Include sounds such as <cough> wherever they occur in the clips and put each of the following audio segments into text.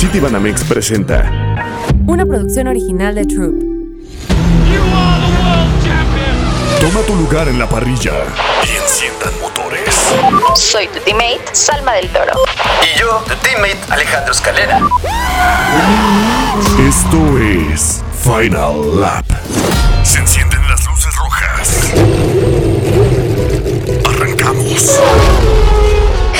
City Banamex presenta Una producción original de Troop. Toma tu lugar en la parrilla y enciendan motores. Soy tu teammate, Salma del Toro. Y yo, tu teammate Alejandro Escalera. Esto es Final Lap. Se encienden las luces rojas. Arrancamos.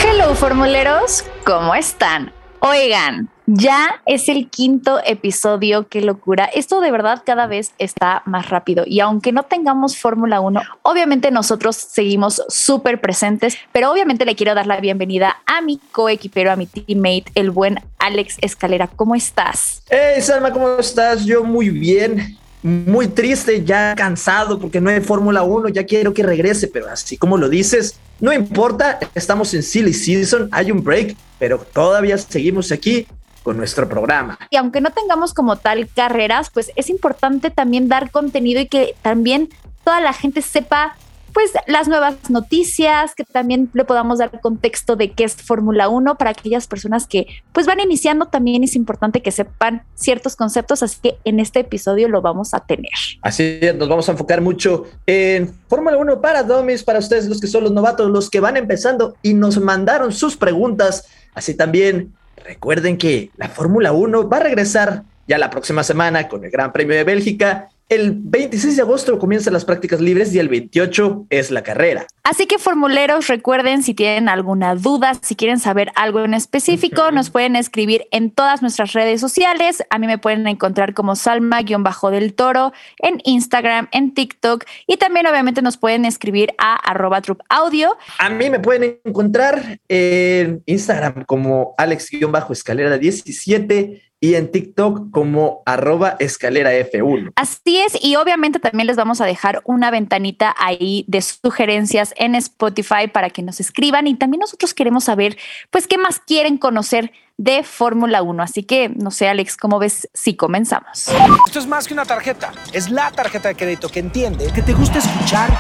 Hello, formuleros, ¿cómo están? Oigan, ya es el quinto episodio, qué locura. Esto de verdad cada vez está más rápido y aunque no tengamos Fórmula 1, obviamente nosotros seguimos súper presentes, pero obviamente le quiero dar la bienvenida a mi coequipero, a mi teammate, el buen Alex Escalera. ¿Cómo estás? Hey Salma, ¿cómo estás? Yo muy bien, muy triste, ya cansado porque no hay Fórmula 1, ya quiero que regrese, pero así como lo dices, no importa, estamos en Silly Season, hay un break, pero todavía seguimos aquí con nuestro programa. Y aunque no tengamos como tal carreras, pues es importante también dar contenido y que también toda la gente sepa pues las nuevas noticias, que también le podamos dar contexto de qué es Fórmula 1 para aquellas personas que pues van iniciando también es importante que sepan ciertos conceptos, así que en este episodio lo vamos a tener. Así es, nos vamos a enfocar mucho en Fórmula 1 para Domis, para ustedes los que son los novatos, los que van empezando y nos mandaron sus preguntas, así también recuerden que la Fórmula 1 va a regresar ya la próxima semana con el Gran Premio de Bélgica el 26 de agosto comienzan las prácticas libres y el 28 es la carrera. Así que formuleros, recuerden si tienen alguna duda, si quieren saber algo en específico, nos pueden escribir en todas nuestras redes sociales. A mí me pueden encontrar como Salma-del Toro en Instagram, en TikTok y también obviamente nos pueden escribir a arroba audio. A mí me pueden encontrar en Instagram como Alex-escalera 17 y en TikTok como arroba escalera F1. Así es, y obviamente también les vamos a dejar una ventanita ahí de sugerencias en Spotify para que nos escriban y también nosotros queremos saber, pues, qué más quieren conocer de Fórmula 1. Así que, no sé, Alex, ¿cómo ves si comenzamos? Esto es más que una tarjeta, es la tarjeta de crédito que entiende que te gusta escuchar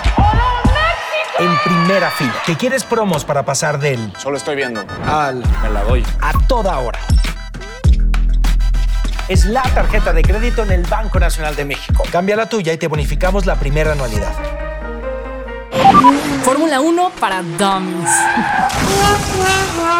en primera fila, que quieres promos para pasar del Solo estoy viendo. al Me la doy. a toda hora. Es la tarjeta de crédito en el Banco Nacional de México. Cambia la tuya y te bonificamos la primera anualidad. Fórmula 1 para Dummies.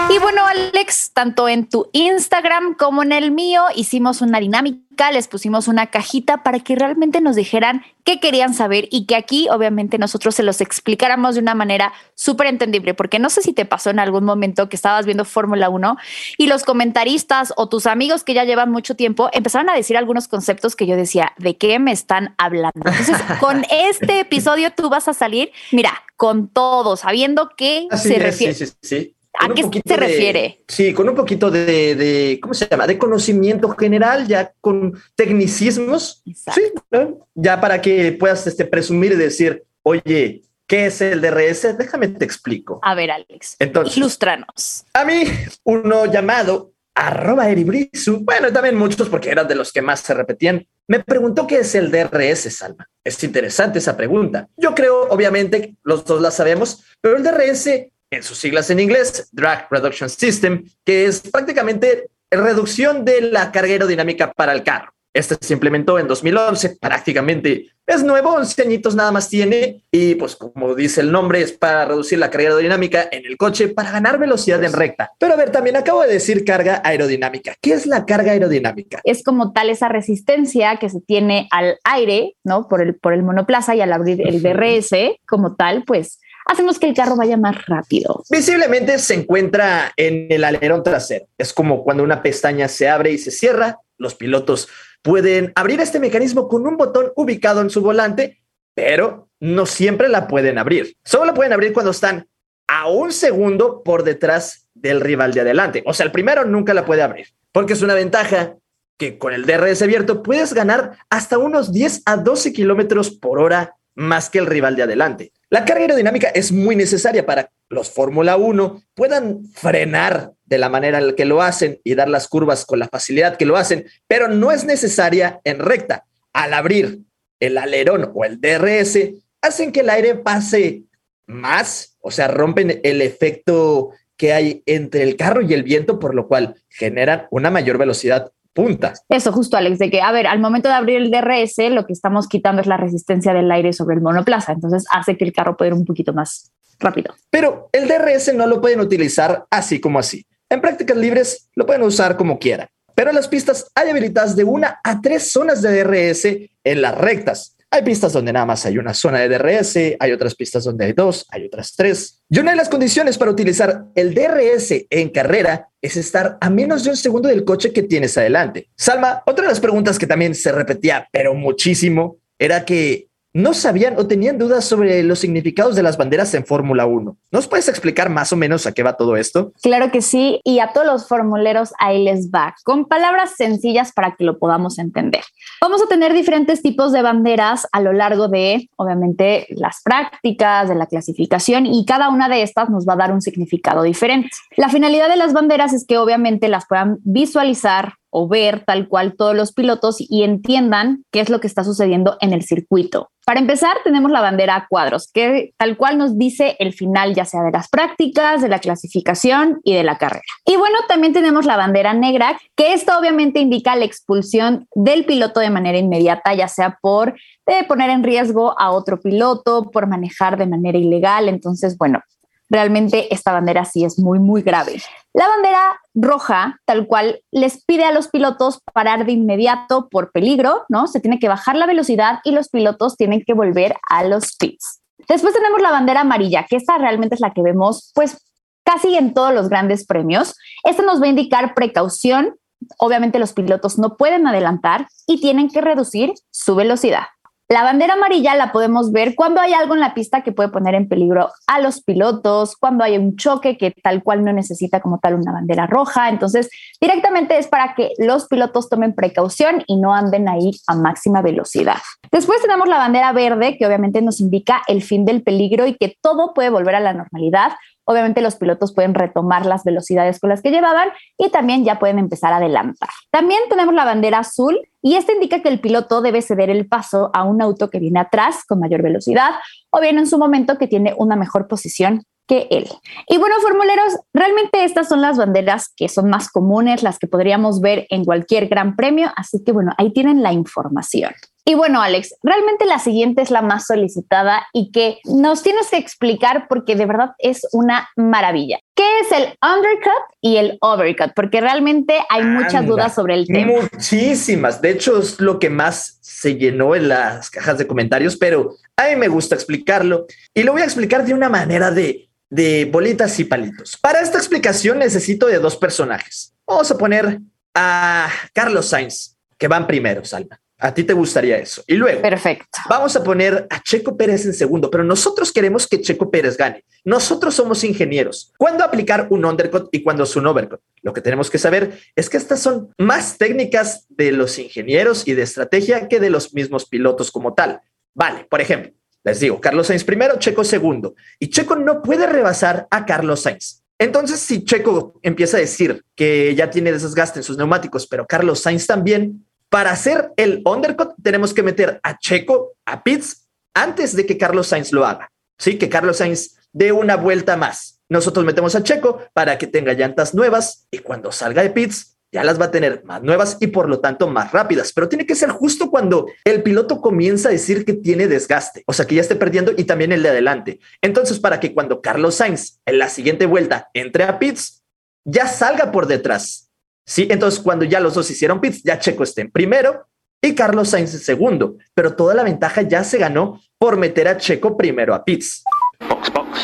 Y bueno, Alex, tanto en tu Instagram como en el mío hicimos una dinámica, les pusimos una cajita para que realmente nos dijeran qué querían saber y que aquí obviamente nosotros se los explicáramos de una manera súper entendible, porque no sé si te pasó en algún momento que estabas viendo Fórmula 1 y los comentaristas o tus amigos que ya llevan mucho tiempo empezaron a decir algunos conceptos que yo decía, ¿de qué me están hablando? Entonces, <laughs> con este episodio tú vas a salir, mira, con todo, sabiendo qué Así se es, refiere. Sí, sí, sí. ¿A qué se de- refiere? Sí, con un poquito de, de, ¿cómo se llama? De conocimiento general, ya con tecnicismos. Sí, ¿no? ya para que puedas este, presumir y decir, oye, ¿qué es el DRS? Déjame te explico. A ver, Alex, Entonces- ilústranos. A mí, uno llamado arroba eribrizu, bueno, también muchos porque eran de los que más se repetían, me preguntó qué es el DRS, Salma. Es interesante esa pregunta. Yo creo, obviamente, los dos la sabemos, pero el DRS, en sus siglas en inglés, Drag Reduction System, que es prácticamente reducción de la carga aerodinámica para el carro. Este se implementó en 2011, prácticamente es nuevo, 11 añitos nada más tiene y pues como dice el nombre es para reducir la carga aerodinámica en el coche para ganar velocidad en recta. Pero a ver, también acabo de decir carga aerodinámica. ¿Qué es la carga aerodinámica? Es como tal esa resistencia que se tiene al aire, ¿no? Por el, por el monoplaza y al abrir el DRS, como tal, pues hacemos que el carro vaya más rápido. Visiblemente se encuentra en el alerón trasero. Es como cuando una pestaña se abre y se cierra. Los pilotos pueden abrir este mecanismo con un botón ubicado en su volante, pero no siempre la pueden abrir. Solo la pueden abrir cuando están a un segundo por detrás del rival de adelante. O sea, el primero nunca la puede abrir, porque es una ventaja que con el DRS abierto puedes ganar hasta unos 10 a 12 kilómetros por hora más que el rival de adelante. La carga aerodinámica es muy necesaria para que los Fórmula 1 puedan frenar de la manera en la que lo hacen y dar las curvas con la facilidad que lo hacen, pero no es necesaria en recta. Al abrir el alerón o el DRS, hacen que el aire pase más, o sea, rompen el efecto que hay entre el carro y el viento, por lo cual generan una mayor velocidad punta. Eso justo, Alex, de que, a ver, al momento de abrir el DRS, lo que estamos quitando es la resistencia del aire sobre el monoplaza, entonces hace que el carro pueda ir un poquito más rápido. Pero el DRS no lo pueden utilizar así como así. En prácticas libres lo pueden usar como quieran. Pero en las pistas hay habilitadas de una a tres zonas de DRS en las rectas. Hay pistas donde nada más hay una zona de DRS, hay otras pistas donde hay dos, hay otras tres. Y una de las condiciones para utilizar el DRS en carrera es estar a menos de un segundo del coche que tienes adelante. Salma, otra de las preguntas que también se repetía, pero muchísimo, era que no sabían o tenían dudas sobre los significados de las banderas en Fórmula 1. ¿Nos puedes explicar más o menos a qué va todo esto? Claro que sí, y a todos los formuleros ahí les va, con palabras sencillas para que lo podamos entender. Vamos a tener diferentes tipos de banderas a lo largo de, obviamente, las prácticas, de la clasificación, y cada una de estas nos va a dar un significado diferente. La finalidad de las banderas es que obviamente las puedan visualizar, o ver tal cual todos los pilotos y entiendan qué es lo que está sucediendo en el circuito. Para empezar, tenemos la bandera a cuadros, que tal cual nos dice el final, ya sea de las prácticas, de la clasificación y de la carrera. Y bueno, también tenemos la bandera negra, que esto obviamente indica la expulsión del piloto de manera inmediata, ya sea por de poner en riesgo a otro piloto, por manejar de manera ilegal. Entonces, bueno, realmente esta bandera sí es muy, muy grave. La bandera roja, tal cual, les pide a los pilotos parar de inmediato por peligro, ¿no? Se tiene que bajar la velocidad y los pilotos tienen que volver a los pits. Después tenemos la bandera amarilla, que esta realmente es la que vemos, pues, casi en todos los grandes premios. Esta nos va a indicar precaución. Obviamente los pilotos no pueden adelantar y tienen que reducir su velocidad. La bandera amarilla la podemos ver cuando hay algo en la pista que puede poner en peligro a los pilotos, cuando hay un choque que tal cual no necesita como tal una bandera roja. Entonces, directamente es para que los pilotos tomen precaución y no anden ahí a máxima velocidad. Después tenemos la bandera verde, que obviamente nos indica el fin del peligro y que todo puede volver a la normalidad obviamente los pilotos pueden retomar las velocidades con las que llevaban y también ya pueden empezar a adelantar. También tenemos la bandera azul y esta indica que el piloto debe ceder el paso a un auto que viene atrás con mayor velocidad o bien en su momento que tiene una mejor posición que él. Y bueno, formuleros, realmente estas son las banderas que son más comunes, las que podríamos ver en cualquier gran premio, así que bueno, ahí tienen la información. Y bueno, Alex, realmente la siguiente es la más solicitada y que nos tienes que explicar porque de verdad es una maravilla. ¿Qué es el undercut y el overcut? Porque realmente hay muchas dudas sobre el tema. Muchísimas. De hecho, es lo que más se llenó en las cajas de comentarios, pero a mí me gusta explicarlo y lo voy a explicar de una manera de, de bolitas y palitos. Para esta explicación necesito de dos personajes. Vamos a poner a Carlos Sainz, que van primero, Salma. A ti te gustaría eso. Y luego, perfecto. Vamos a poner a Checo Pérez en segundo, pero nosotros queremos que Checo Pérez gane. Nosotros somos ingenieros. ¿Cuándo aplicar un undercut y cuándo es un overcut? Lo que tenemos que saber es que estas son más técnicas de los ingenieros y de estrategia que de los mismos pilotos como tal. Vale, por ejemplo, les digo, Carlos Sainz primero, Checo segundo. Y Checo no puede rebasar a Carlos Sainz. Entonces, si Checo empieza a decir que ya tiene desgaste en sus neumáticos, pero Carlos Sainz también, para hacer el undercut tenemos que meter a Checo, a Pitts, antes de que Carlos Sainz lo haga. Sí, que Carlos Sainz dé una vuelta más. Nosotros metemos a Checo para que tenga llantas nuevas y cuando salga de Pitts ya las va a tener más nuevas y por lo tanto más rápidas, pero tiene que ser justo cuando el piloto comienza a decir que tiene desgaste, o sea que ya esté perdiendo y también el de adelante. Entonces, para que cuando Carlos Sainz en la siguiente vuelta entre a pits, ya salga por detrás Sí, entonces cuando ya los dos hicieron pits, ya Checo está en primero y Carlos Sainz en segundo, pero toda la ventaja ya se ganó por meter a Checo primero a pits.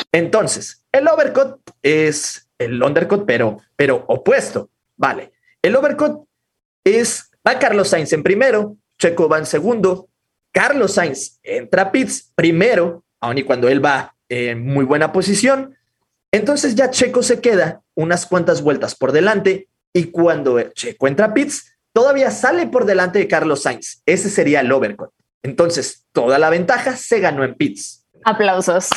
Entonces, el overcut es el undercut, pero, pero opuesto. Vale, el overcut es, va Carlos Sainz en primero, Checo va en segundo, Carlos Sainz entra a pits primero, aun y cuando él va en muy buena posición, entonces ya Checo se queda unas cuantas vueltas por delante y cuando Checo entra a pits, todavía sale por delante de Carlos Sainz. Ese sería el overcut. Entonces, toda la ventaja se ganó en pits. Aplausos.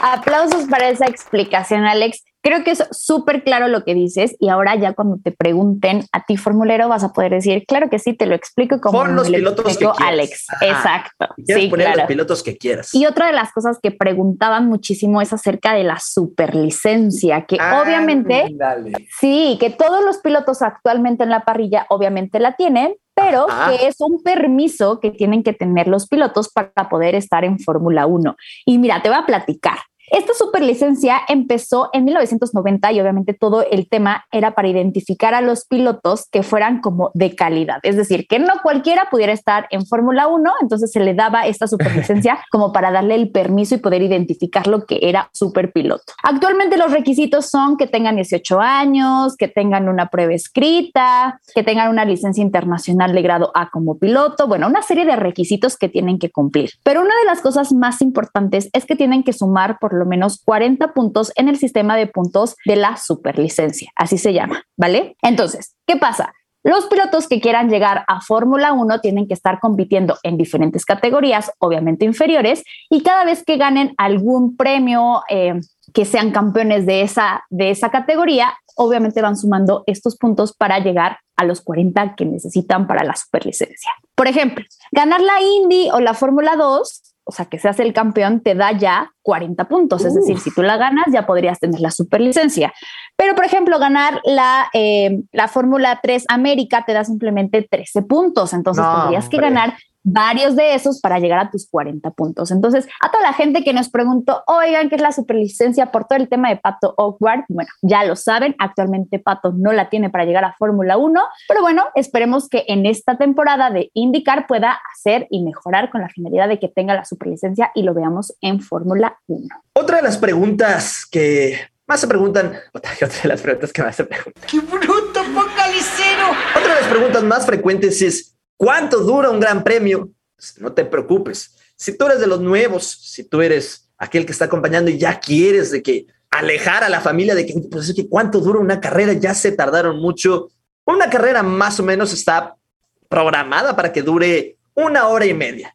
Aplausos para esa explicación, Alex. Creo que es súper claro lo que dices y ahora ya cuando te pregunten a ti formulero vas a poder decir, claro que sí, te lo explico como Pon los pilotos que. Alex. Ajá. Exacto. Sí, poner claro. los pilotos que quieras. Y otra de las cosas que preguntaban muchísimo es acerca de la superlicencia, que Ah, obviamente Dale. Sí, que todos los pilotos actualmente en la parrilla obviamente la tienen, pero Ajá. que es un permiso que tienen que tener los pilotos para poder estar en Fórmula 1. Y mira, te voy a platicar. Esta superlicencia empezó en 1990 y obviamente todo el tema era para identificar a los pilotos que fueran como de calidad. Es decir, que no cualquiera pudiera estar en Fórmula 1, entonces se le daba esta superlicencia <laughs> como para darle el permiso y poder identificar lo que era superpiloto. Actualmente los requisitos son que tengan 18 años, que tengan una prueba escrita, que tengan una licencia internacional de grado A como piloto, bueno, una serie de requisitos que tienen que cumplir. Pero una de las cosas más importantes es que tienen que sumar por lo menos 40 puntos en el sistema de puntos de la superlicencia, así se llama, ¿vale? Entonces, ¿qué pasa? Los pilotos que quieran llegar a Fórmula 1 tienen que estar compitiendo en diferentes categorías, obviamente inferiores, y cada vez que ganen algún premio, eh, que sean campeones de esa, de esa categoría, obviamente van sumando estos puntos para llegar a los 40 que necesitan para la superlicencia. Por ejemplo, ganar la Indy o la Fórmula 2 o sea, que seas el campeón, te da ya 40 puntos. Es decir, si tú la ganas, ya podrías tener la superlicencia. Pero, por ejemplo, ganar la, eh, la Fórmula 3 América te da simplemente 13 puntos. Entonces, No, tendrías que ganar varios de esos para llegar a tus 40 puntos. Entonces, a toda la gente que nos preguntó, oigan, ¿qué es la superlicencia por todo el tema de Pato Awkward? Bueno, ya lo saben, actualmente Pato no la tiene para llegar a Fórmula 1, pero bueno, esperemos que en esta temporada de IndyCar pueda hacer y mejorar con la finalidad de que tenga la superlicencia y lo veamos en Fórmula 1. Otra de las preguntas que más se preguntan, <laughs> otra de las preguntas que más se preguntan. ¡Qué bruto, focalicero! Otra de las preguntas más frecuentes es ¿cuánto dura un gran premio? No te preocupes. Si tú eres de los nuevos, si tú eres aquel que está acompañando y ya quieres de que alejar a la familia de que "Oye, pues es cuánto dura una carrera, ya se tardaron mucho. Una carrera más o menos está programada para que dure una hora y media.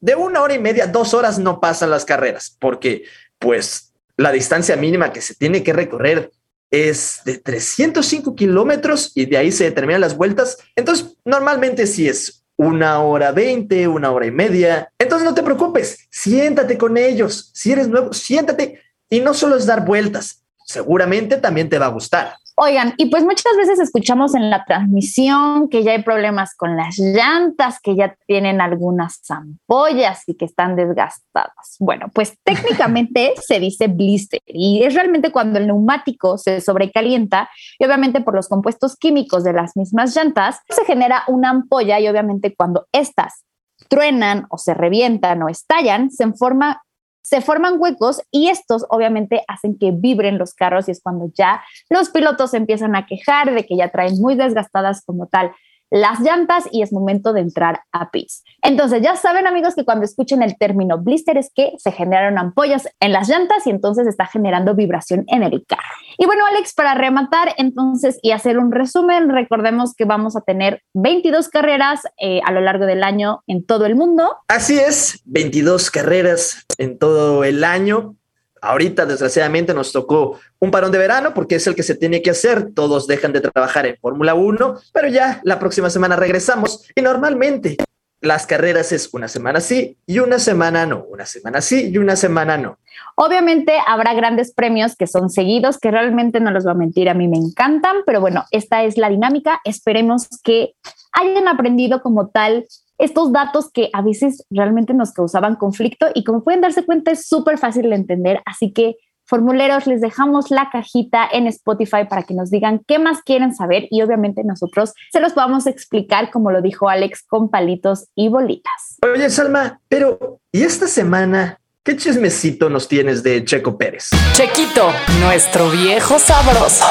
De una hora y media, dos horas no pasan las carreras, porque pues la distancia mínima que se tiene que recorrer es de 305 kilómetros y de ahí se determinan las vueltas. Entonces, normalmente si es una hora veinte, una hora y media. Entonces, no te preocupes, siéntate con ellos. Si eres nuevo, siéntate y no solo es dar vueltas, seguramente también te va a gustar. Oigan, y pues muchas veces escuchamos en la transmisión que ya hay problemas con las llantas, que ya tienen algunas ampollas y que están desgastadas. Bueno, pues <laughs> técnicamente se dice blister y es realmente cuando el neumático se sobrecalienta y obviamente por los compuestos químicos de las mismas llantas se genera una ampolla y obviamente cuando estas truenan o se revientan o estallan, se forma se forman huecos y estos obviamente hacen que vibren los carros y es cuando ya los pilotos empiezan a quejar de que ya traen muy desgastadas como tal las llantas y es momento de entrar a pits. Entonces ya saben amigos que cuando escuchen el término blister es que se generaron ampollas en las llantas y entonces está generando vibración en el carro. Y bueno Alex, para rematar entonces y hacer un resumen, recordemos que vamos a tener 22 carreras eh, a lo largo del año en todo el mundo. Así es, 22 carreras en todo el año. Ahorita, desgraciadamente, nos tocó un parón de verano porque es el que se tiene que hacer. Todos dejan de trabajar en Fórmula 1, pero ya la próxima semana regresamos y normalmente las carreras es una semana sí y una semana no, una semana sí y una semana no. Obviamente habrá grandes premios que son seguidos, que realmente no los voy a mentir, a mí me encantan, pero bueno, esta es la dinámica. Esperemos que hayan aprendido como tal estos datos que a veces realmente nos causaban conflicto y como pueden darse cuenta es súper fácil de entender, así que formuleros les dejamos la cajita en Spotify para que nos digan qué más quieren saber y obviamente nosotros se los podamos explicar como lo dijo Alex con palitos y bolitas. Oye, Salma, pero ¿y esta semana qué chismecito nos tienes de Checo Pérez? Chequito, nuestro viejo sabroso.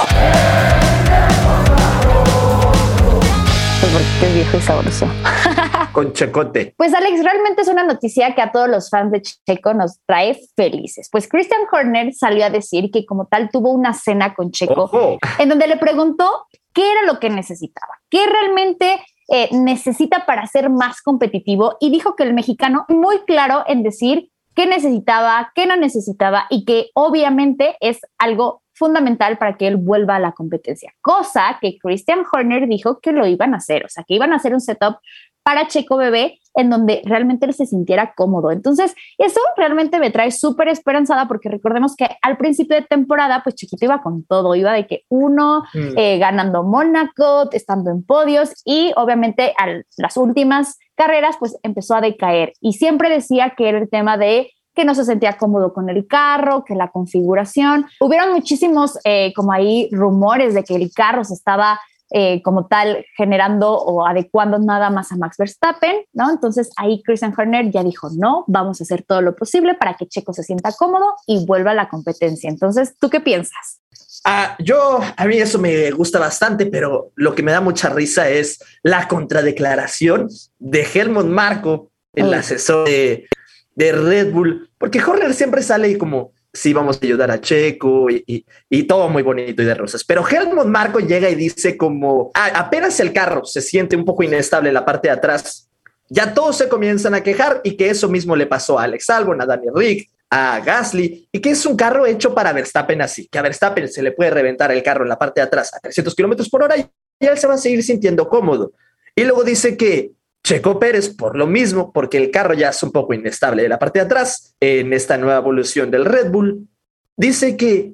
Porque es viejo y sabroso. Con Checote. Pues Alex, realmente es una noticia que a todos los fans de Checo nos trae felices. Pues Christian Horner salió a decir que como tal tuvo una cena con Checo Ojo. en donde le preguntó qué era lo que necesitaba, qué realmente eh, necesita para ser más competitivo y dijo que el mexicano muy claro en decir qué necesitaba, qué no necesitaba y que obviamente es algo fundamental para que él vuelva a la competencia, cosa que Christian Horner dijo que lo iban a hacer, o sea, que iban a hacer un setup para Checo Bebé en donde realmente él se sintiera cómodo. Entonces, eso realmente me trae súper esperanzada porque recordemos que al principio de temporada, pues Chiquito iba con todo, iba de que uno Mm. eh, ganando Mónaco, estando en podios y obviamente a las últimas carreras, pues empezó a decaer y siempre decía que era el tema de que no se sentía cómodo con el carro, que la configuración. Hubieron muchísimos eh, como ahí rumores de que el carro se estaba eh, como tal generando o adecuando nada más a Max Verstappen, ¿no? Entonces ahí Christian Horner ya dijo, no, vamos a hacer todo lo posible para que Checo se sienta cómodo y vuelva a la competencia. Entonces, ¿tú qué piensas? Ah, yo, a mí eso me gusta bastante, pero lo que me da mucha risa es la contradeclaración de Helmut Marco, el Uy. asesor de, de Red Bull, porque Horner siempre sale y como, sí, vamos a ayudar a Checo y, y- y todo muy bonito y de rosas. Pero Helmut Marco llega y dice como, "Ah, apenas el carro se siente un poco inestable en la parte de atrás, ya todos se comienzan a quejar y que eso mismo le pasó a Alex Albon, a Daniel Rick, a Gasly, y que es un carro hecho para Verstappen así, que a Verstappen se le puede reventar el carro en la parte de atrás a 300 kilómetros por hora y él se va a seguir sintiendo cómodo. Y luego dice que Checo Pérez, por lo mismo, porque el carro ya es un poco inestable de la parte de atrás en esta nueva evolución del Red Bull, dice que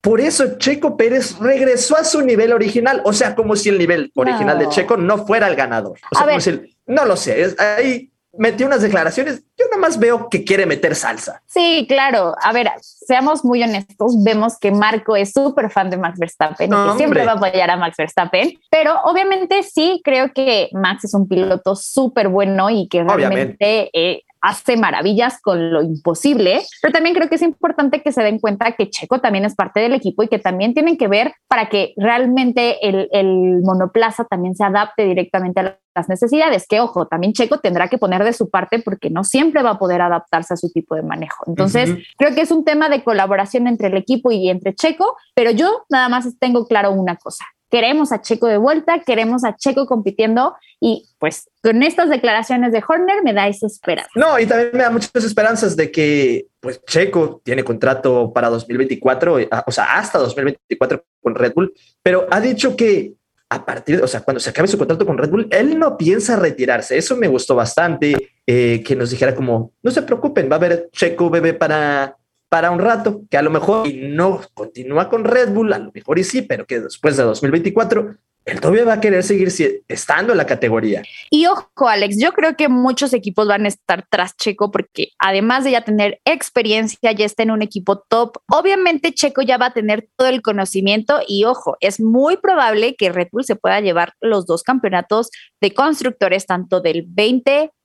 por eso Checo Pérez regresó a su nivel original, o sea, como si el nivel original de. Checo no fuera el ganador. O sea, como si el- no lo sé, es- ahí metió unas declaraciones, yo nada más veo que quiere meter salsa. Sí, claro. A ver, seamos muy honestos, vemos que Marco es súper fan de Max Verstappen y que siempre va a apoyar a Max Verstappen, pero obviamente sí creo que Max es un piloto súper bueno y que realmente eh, hace maravillas con lo imposible, pero también creo que es importante que se den cuenta que Checo también es parte del equipo y que también tienen que ver para que realmente el, el monoplaza también se adapte directamente a las necesidades, que ojo, también Checo tendrá que poner de su parte porque no siempre va a poder adaptarse a su tipo de manejo. Entonces, creo que es un tema de colaboración entre el equipo y entre Checo, pero yo nada más tengo claro una cosa. Queremos a Checo de vuelta, queremos a Checo compitiendo y pues con estas declaraciones de Horner me da esa esperanza. No, y también me da muchas esperanzas de que, pues, Checo tiene contrato para 2024, eh, o sea, hasta 2024 con Red Bull, pero ha dicho que a partir, o sea, cuando se acabe su contrato con Red Bull, él no piensa retirarse. Eso me gustó bastante, eh, que nos dijera como, no se preocupen, va a haber Checo bebé para, para un rato, que a lo mejor no continúa con Red Bull, a lo mejor y sí, pero que después de 2024, él todavía va a querer seguir estando en la categoría. Y ojo, Alex, yo creo que muchos equipos van a estar tras Checo porque además de ya tener experiencia, ya está en un equipo top. Obviamente Checo ya va a tener todo el conocimiento y ojo, es muy probable que Red Bull se pueda llevar los dos campeonatos de constructores, tanto del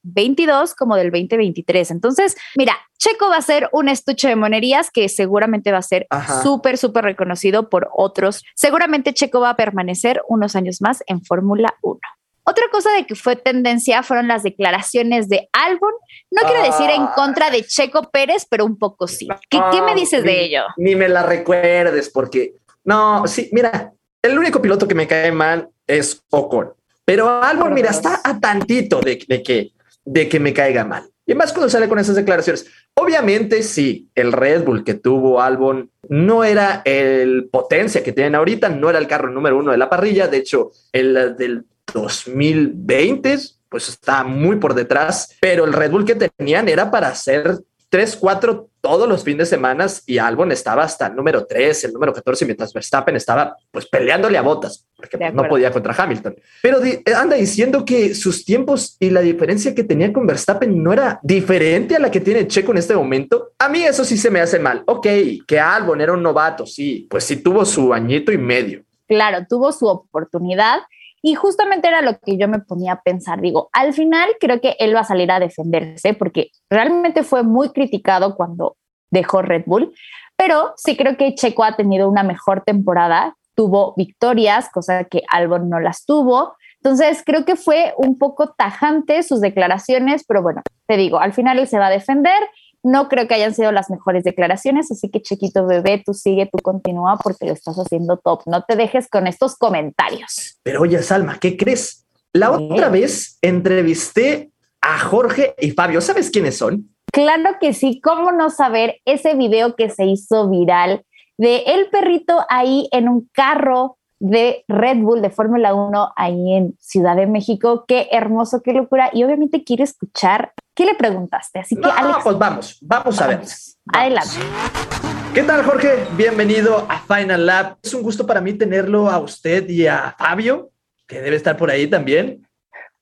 2022 como del 2023. Entonces, mira, Checo va a ser un estuche de monerías que seguramente va a ser súper, súper reconocido por otros. Seguramente Checo va a permanecer unos años más en Fórmula 1. Otra cosa de que fue tendencia fueron las declaraciones de Albon. No quiero decir en Ah. contra de Checo Pérez, pero un poco sí. ¿Qué, qué me dices ni- de ello? Ni me la recuerdes porque no, sí, mira, el único piloto que me cae mal es Ocon, pero Albon, mira, está a tantito de, de que de que me caiga mal. Y más cuando sale con esas declaraciones. Obviamente, sí, el Red Bull que tuvo Albon no era el potencia que tienen ahorita, no era el carro número uno de la parrilla. De hecho, el del 2020, pues está muy por detrás, pero el Red Bull que tenían era para hacer 3, 4 todos los fines de semana y Albon estaba hasta el número 3, el número 14, mientras Verstappen estaba pues peleándole a botas, porque no podía contra Hamilton. Pero di- anda diciendo que sus tiempos y la diferencia que tenía con Verstappen no era diferente a la que tiene Checo en este momento. A mí eso sí se me hace mal. Ok, que Albon era un novato, sí, pues sí tuvo su añito y medio. Claro, tuvo su oportunidad y justamente era lo que yo me ponía a pensar. Digo, al final creo que él va a salir a defenderse porque realmente fue muy criticado cuando dejó Red Bull, pero sí creo que Checo ha tenido una mejor temporada, tuvo victorias, cosa que Albon no las tuvo. Entonces creo que fue un poco tajante sus declaraciones, pero bueno, te digo, al final él se va a defender. No creo que hayan sido las mejores declaraciones, así que chiquito bebé, tú sigue, tú continúa porque lo estás haciendo top. No te dejes con estos comentarios. Pero oye, Salma, ¿qué crees? La ¿Qué? otra vez entrevisté a Jorge y Fabio. ¿Sabes quiénes son? Claro que sí, ¿cómo no saber ese video que se hizo viral de el perrito ahí en un carro de Red Bull de Fórmula 1 ahí en Ciudad de México. Qué hermoso, qué locura. Y obviamente quiere escuchar qué le preguntaste. Así que, No, Alex, pues vamos, vamos a ver. adelante. ¿Qué tal, Jorge? Bienvenido a Final Lab. Es un gusto para mí tenerlo a usted y a Fabio, que debe estar por ahí también.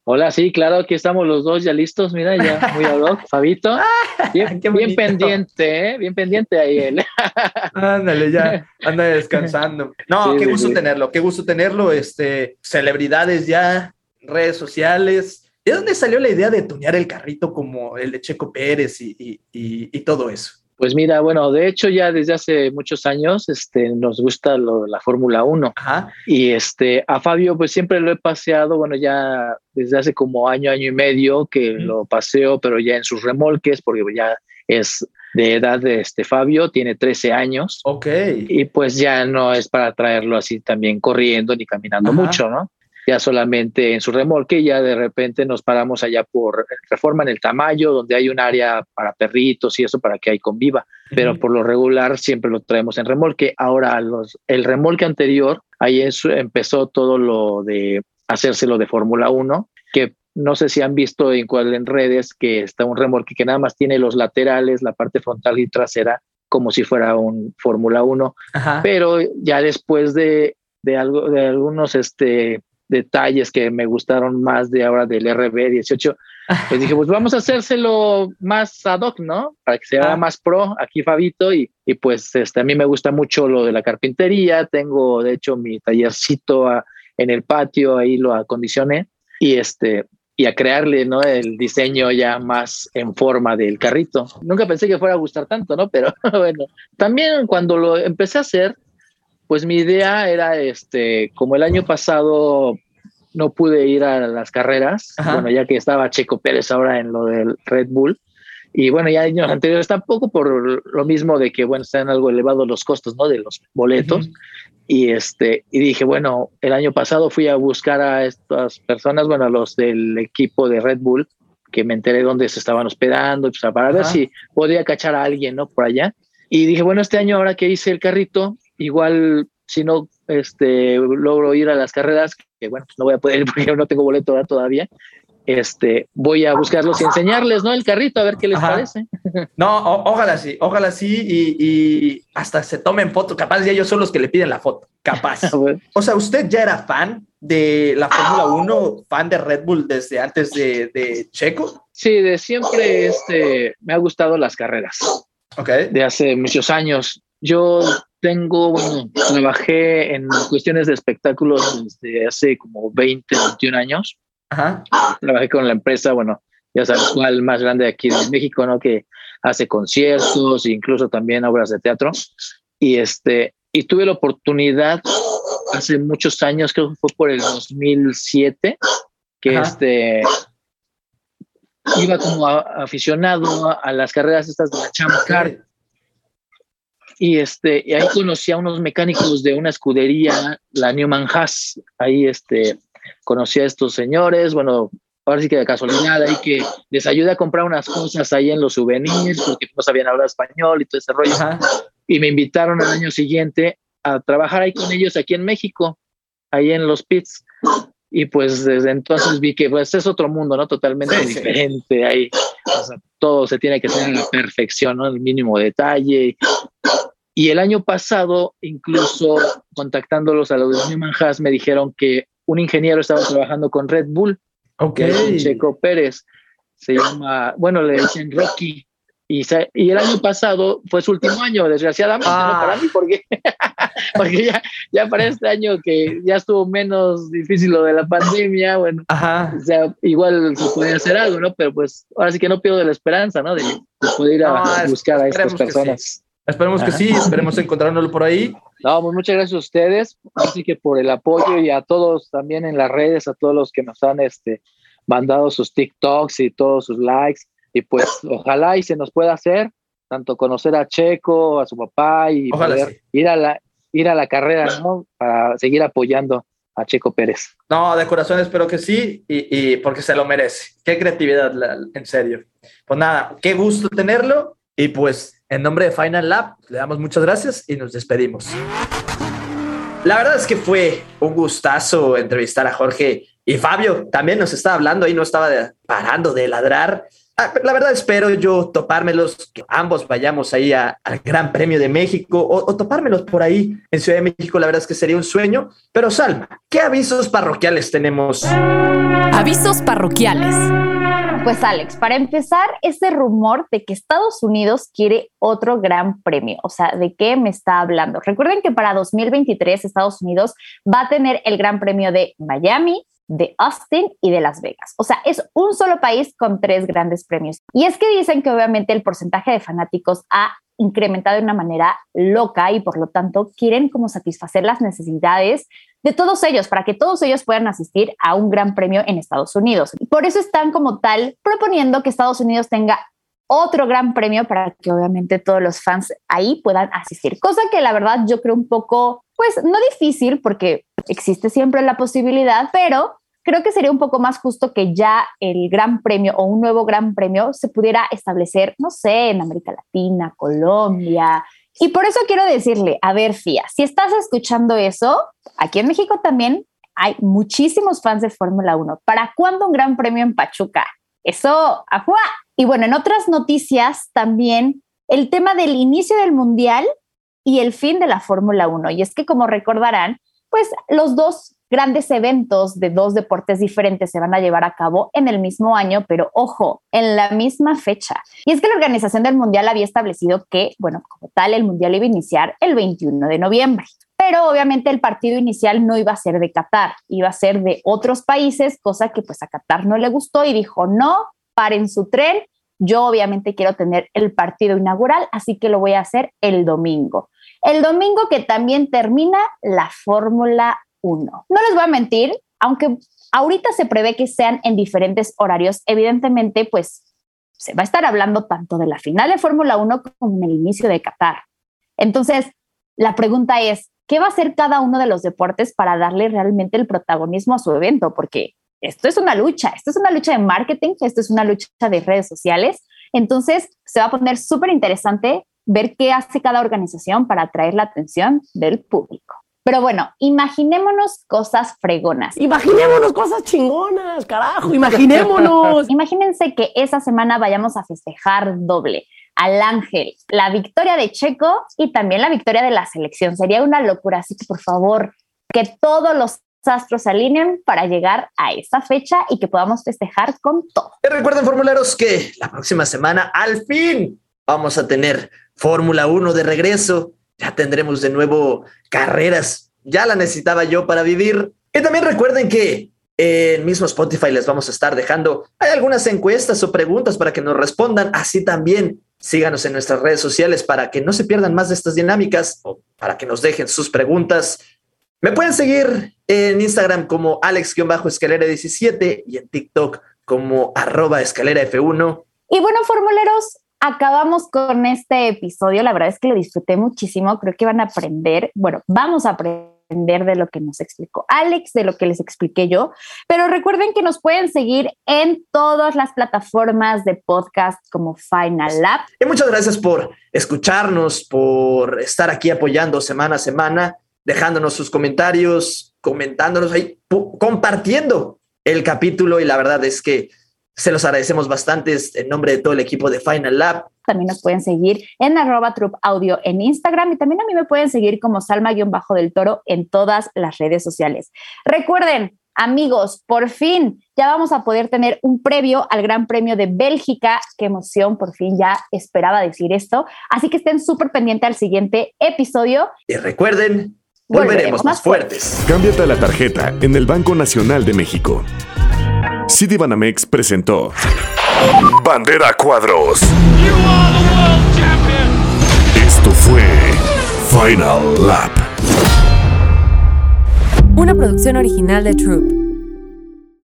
Hola, sí, claro, aquí estamos los dos ya listos, mira, ya muy ad <laughs> Fabito. Bien, Qué bien pendiente, ¿eh? bien pendiente ahí él. <laughs> Ándale, ya anda descansando. No, Sí, qué sí, gusto sí. tenerlo, qué gusto tenerlo. Este, celebridades ya, redes sociales. ¿De dónde salió la idea de tunear el carrito como el de Checo Pérez y, y- y- y todo eso? Pues mira, bueno, de hecho ya desde hace muchos años este, nos gusta lo de la Fórmula 1 Ajá. y este, a Fabio pues siempre lo he paseado, bueno, ya desde hace como año, año y medio que lo paseo, pero ya en sus remolques, porque ya es de edad de este Fabio, tiene 13 años. Ok. y pues ya no es para traerlo así también corriendo ni caminando Ajá. mucho, ¿no? Ya solamente en su remolque, ya de repente nos paramos allá por Reforma en el Tamayo, donde hay un área para perritos y eso para que ahí conviva, pero Ujú. por lo regular siempre lo traemos en remolque. Ahora, los, el remolque anterior, ahí es- empezó todo lo de hacérselo de Fórmula 1, que no sé si han visto en cuál en redes que está un remolque que nada más tiene los laterales, la parte frontal y trasera, como si fuera un Fórmula 1 Ajá. pero ya después de, de algo de algunos este detalles que me gustaron más de ahora del RB18 <laughs> pues dije pues vamos a hacérselo más ad hoc no para que sea Ah. más pro aquí Fabito y, y pues este a mí me gusta mucho lo de la carpintería tengo de hecho mi tallercito a- en el patio ahí lo acondicioné y este y a crearle no el diseño ya más en forma del carrito. Nunca pensé que fuera a gustar tanto no pero <laughs> bueno también cuando lo empecé a hacer, pues mi idea era, este, como el año pasado no pude ir a las carreras, Ajá. bueno, ya que estaba Checo Pérez ahora en lo del Red Bull, y bueno, ya años anteriores tampoco por lo mismo de que, bueno, están algo elevados los costos, ¿no? De los boletos. Y este, y dije, bueno, el año pasado fui a buscar a estas personas, bueno, a los del equipo de Red Bull, que me enteré dónde se estaban hospedando, pues, para ver si podía cachar a alguien, ¿no? Por allá. Y dije, bueno, este año ahora que hice el carrito, igual si no este, logro ir a las carreras, que bueno, pues no voy a poder ir <laughs> porque no tengo boleto todavía, este, voy a buscarlos y enseñarles, ¿no? El carrito, a ver qué les Ajá. parece. <laughs> No, o- ojalá sí, ojalá sí y, y hasta se tomen foto. Capaz ya ellos son los que le piden la foto. Capaz. <laughs> O sea, ¿usted ya era fan de la Fórmula 1, fan de Red Bull desde antes de, de Checo? Sí, de siempre este, me ha gustado las carreras. Ok. de hace muchos años. Yo tengo, bueno, trabajé en cuestiones de espectáculos desde hace como 20, 21 años. Ajá. Trabajé con la empresa, bueno, ya sabes cuál más grande aquí en México, ¿no? Que hace conciertos, e incluso también obras de teatro. Y este, y tuve la oportunidad hace muchos años, creo que fue por el 2007, que Ajá. este iba como a- aficionado a, a las carreras estas de la Champ Car y este y ahí conocí a unos mecánicos de una escudería la Newman Haas ahí este conocí a estos señores bueno ahora sí que de casualidad ahí que les ayudé a comprar unas cosas ahí en los souvenirs porque no sabían hablar español y todo ese rollo Ajá. y me invitaron al año siguiente a trabajar ahí con ellos aquí en México, ahí en los pits. Y pues desde entonces vi que pues es otro mundo, ¿no? Totalmente Sí, sí. diferente ahí. O sea, todo se tiene que hacer a la perfección, ¿no? El mínimo detalle. Y el año pasado, incluso contactándolos a los de Newman Haas, me dijeron que un ingeniero estaba trabajando con Red Bull, Ok. que es un Checo Pérez. Se llama, bueno, le dicen Rocky. Y, se- y el año pasado fue su último año, desgraciadamente, Ah. ¿no? Para mí, porque, <laughs> porque ya, ya para este año que ya estuvo menos difícil lo de la pandemia, bueno, Ajá. o sea, igual se puede hacer algo, ¿no? Pero pues ahora sí que no pierdo la esperanza, ¿no? De, de poder ir a No, buscar a estas personas. Esperemos que sí, esperemos encontrárnoslo por ahí. No, pues muchas gracias a ustedes, así que por el apoyo y a todos también en las redes, a todos los que nos han este, mandado sus TikToks y todos sus likes, y pues <laughs> ojalá y se nos pueda hacer, tanto conocer a Checo, a su papá y Ojalá poder sí. ir a la ir a la carrera, ¿no? Para seguir apoyando a Checo Pérez. No, de corazón espero que sí, y, y porque se lo merece. Qué creatividad, la- en serio. Pues nada, qué gusto tenerlo. Y pues en nombre de Final Lab le damos muchas gracias y nos despedimos. La verdad es que fue un gustazo entrevistar a Jorge y Fabio. También nos estaba hablando y no estaba parando de ladrar. Ah, la verdad espero yo topármelos, que ambos vayamos ahí al Gran Premio de México o, topármelos por ahí en Ciudad de México. La verdad es que sería un sueño. Pero Salma, ¿qué avisos parroquiales tenemos? Avisos parroquiales. Pues Alex, para empezar, ese rumor de que Estados Unidos quiere otro gran premio, o sea, ¿de qué me está hablando? Recuerden que para 2023 Estados Unidos va a tener el gran premio de Miami, de Austin y de Las Vegas. O sea, es un solo país con tres grandes premios. Y es que dicen que obviamente el porcentaje de fanáticos ha incrementado de una manera loca y por lo tanto quieren como satisfacer las necesidades de todos ellos para que todos ellos puedan asistir a un gran premio en Estados Unidos. Por eso están como tal proponiendo que Estados Unidos tenga otro gran premio para que obviamente todos los fans ahí puedan asistir. Cosa que la verdad yo creo un poco, pues no difícil porque existe siempre la posibilidad, pero creo que sería un poco más justo que ya el gran premio o un nuevo gran premio se pudiera establecer, no sé, en América Latina, Colombia. Y por eso quiero decirle, a ver, Fía, si estás escuchando eso, aquí en México también hay muchísimos fans de Fórmula 1. ¿Para cuándo un gran premio en Pachuca? Eso, ¡ajua! Y bueno, en otras noticias también el tema del inicio del Mundial y el fin de la Fórmula 1. Y es que como recordarán, pues los dos grandes eventos de dos deportes diferentes se van a llevar a cabo en el mismo año, pero ojo, en la misma fecha. Y es que la organización del Mundial había establecido que, bueno, como tal, el Mundial iba a iniciar el 21 de noviembre. Pero obviamente el partido inicial no iba a ser de Qatar, iba a ser de otros países, cosa que pues a Qatar no le gustó y dijo, no, paren su tren, yo obviamente quiero tener el partido inaugural, así que lo voy a hacer el domingo. El domingo que también termina la Fórmula 1. No les voy a mentir, aunque ahorita se prevé que sean en diferentes horarios, evidentemente pues se va a estar hablando tanto de la final de Fórmula 1 como en el inicio de Qatar. Entonces, la pregunta es, ¿qué va a hacer cada uno de los deportes para darle realmente el protagonismo a su evento? Porque esto es una lucha, esto es una lucha de marketing, esto es una lucha de redes sociales. Entonces, se va a poner súper interesante ver qué hace cada organización para atraer la atención del público. Pero bueno, imaginémonos cosas fregonas. Imaginémonos cosas chingonas, carajo, imaginémonos. <laughs> Imagínense que esa semana vayamos a festejar doble al Ángel, la victoria de Checo y también la victoria de la selección. Sería una locura, así que por favor, que todos los astros se alineen para llegar a esa fecha y que podamos festejar con todo. recuerden, formuleros, que la próxima semana al fin vamos a tener Fórmula 1 de regreso. Ya tendremos de nuevo carreras. Ya la necesitaba yo para vivir. Y también recuerden que en mismo Spotify les vamos a estar dejando hay algunas encuestas o preguntas para que nos respondan. Así también síganos en nuestras redes sociales para que no se pierdan más de estas dinámicas o para que nos dejen sus preguntas. Me pueden seguir en Instagram como alex-escalera17 y en TikTok como arroba escalera F1. Y bueno, formuleros, acabamos con este episodio. La verdad es que lo disfruté muchísimo. Creo que van a aprender, bueno, vamos a aprender de lo que nos explicó Alex, de lo que les expliqué yo. Pero recuerden que nos pueden seguir en todas las plataformas de podcast como Final Lab. Y muchas gracias por escucharnos, por estar aquí apoyando semana a semana, dejándonos sus comentarios, comentándonos ahí, compartiendo el capítulo. Y la verdad es que se los agradecemos bastante en nombre de todo el equipo de Final Lab. También nos pueden seguir en arroba Troop Audio en Instagram y también a mí me pueden seguir como Salma-Bajo del Toro en todas las redes sociales. Recuerden, amigos, por fin ya vamos a poder tener un previo al Gran Premio de Bélgica. Qué emoción, por fin ya esperaba decir esto. Así que estén súper pendientes al siguiente episodio. Y recuerden, volveremos, más fuertes. Cámbiate la tarjeta en el Banco Nacional de México. Banamex presentó Bandera Cuadros. Esto fue Final Lap. Una producción original de Troop.